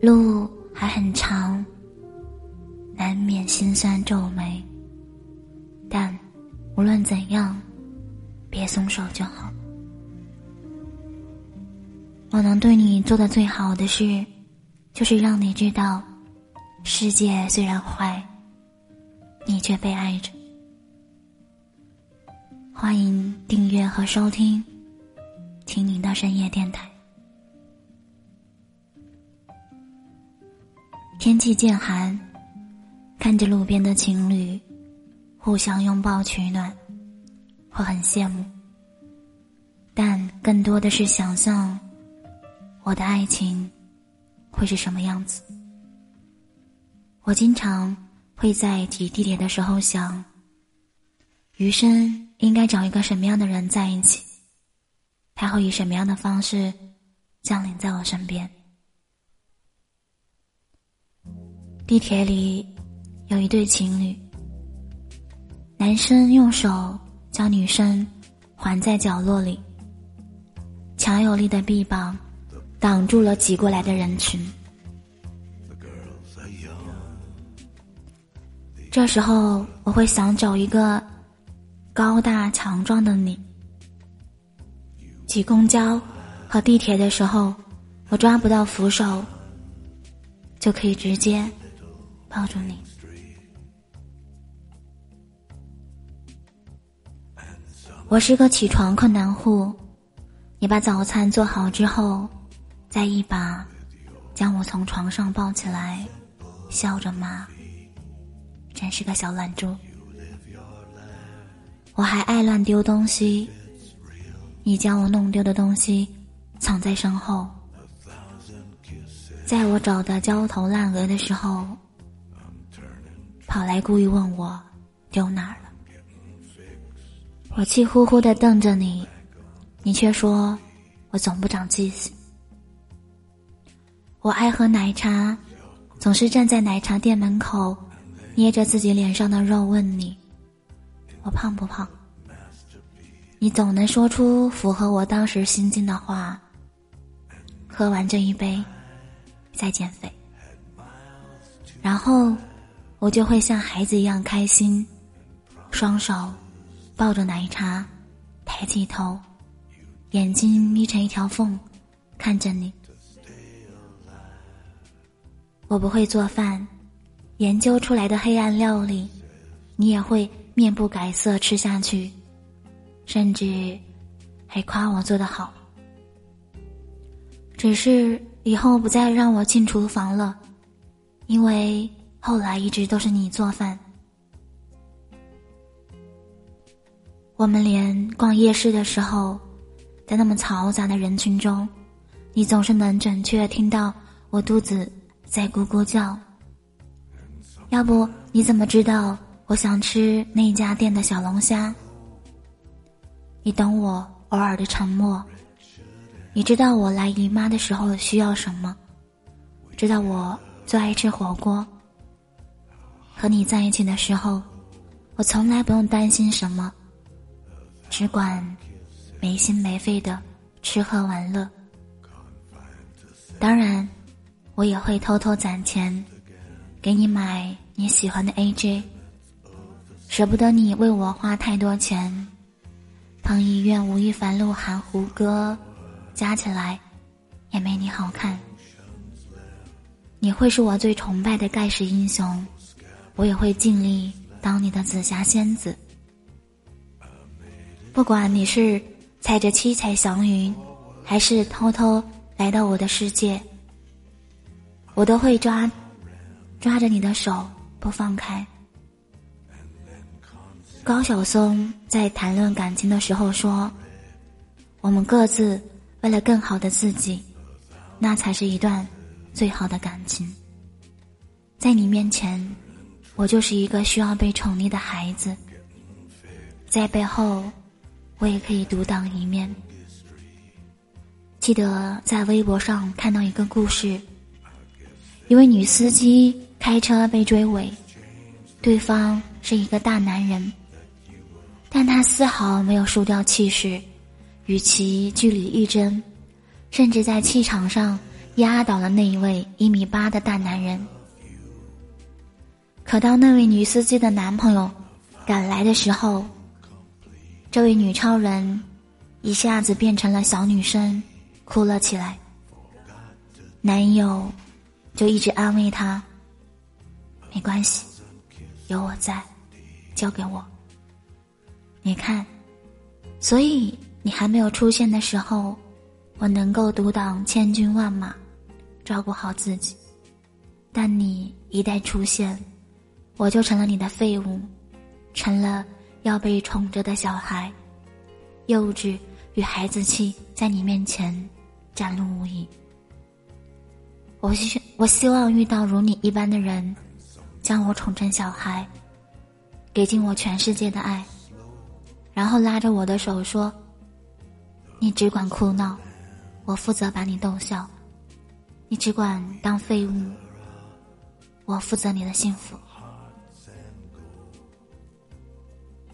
路还很长，难免心酸皱眉。但无论怎样，别松手就好。我能对你做的最好的事，就是让你知道，世界虽然坏，你却被爱着。欢迎订阅和收听，听您的深夜电台。天气渐寒，看着路边的情侣互相拥抱取暖，我很羡慕。但更多的是想象，我的爱情会是什么样子。我经常会在挤地铁的时候想，余生应该找一个什么样的人在一起？他会以什么样的方式降临在我身边？地铁里有一对情侣，男生用手将女生环在角落里，强有力的臂膀挡住了挤过来的人群。这时候我会想找一个高大强壮的你。挤公交和地铁的时候，我抓不到扶手，就可以直接。抱住你。我是个起床困难户，你把早餐做好之后，再一把将我从床上抱起来，笑着骂：“真是个小懒猪。”我还爱乱丢东西，你将我弄丢的东西藏在身后，在我找的焦头烂额的时候。跑来故意问我丢哪儿了，我气呼呼的瞪着你，你却说我总不长记性。我爱喝奶茶，总是站在奶茶店门口，捏着自己脸上的肉问你，我胖不胖？你总能说出符合我当时心境的话。喝完这一杯，再减肥，然后。我就会像孩子一样开心，双手抱着奶茶，抬起头，眼睛眯成一条缝，看着你。我不会做饭，研究出来的黑暗料理，你也会面不改色吃下去，甚至还夸我做的好。只是以后不再让我进厨房了，因为。后来一直都是你做饭。我们连逛夜市的时候，在那么嘈杂的人群中，你总是能准确听到我肚子在咕咕叫。要不你怎么知道我想吃那家店的小龙虾？你懂我偶尔的沉默，你知道我来姨妈的时候需要什么，知道我最爱吃火锅。和你在一起的时候，我从来不用担心什么，只管没心没肺的吃喝玩乐。当然，我也会偷偷攒钱，给你买你喜欢的 AJ。舍不得你为我花太多钱，彭于晏、吴亦凡、鹿晗、胡歌，加起来也没你好看。你会是我最崇拜的盖世英雄。我也会尽力当你的紫霞仙子，不管你是踩着七彩祥云，还是偷偷来到我的世界，我都会抓抓着你的手不放开。高晓松在谈论感情的时候说：“我们各自为了更好的自己，那才是一段最好的感情。”在你面前。我就是一个需要被宠溺的孩子，在背后，我也可以独当一面。记得在微博上看到一个故事，一位女司机开车被追尾，对方是一个大男人，但他丝毫没有输掉气势，与其据理力争，甚至在气场上压倒了那一位一米八的大男人。可当那位女司机的男朋友赶来的时候，这位女超人一下子变成了小女生，哭了起来。男友就一直安慰她：“没关系，有我在，交给我。你看，所以你还没有出现的时候，我能够独挡千军万马，照顾好自己。但你一旦出现，我就成了你的废物，成了要被宠着的小孩，幼稚与孩子气在你面前展露无遗。我希我希望遇到如你一般的人，将我宠成小孩，给尽我全世界的爱，然后拉着我的手说：“你只管哭闹，我负责把你逗笑；你只管当废物，我负责你的幸福。”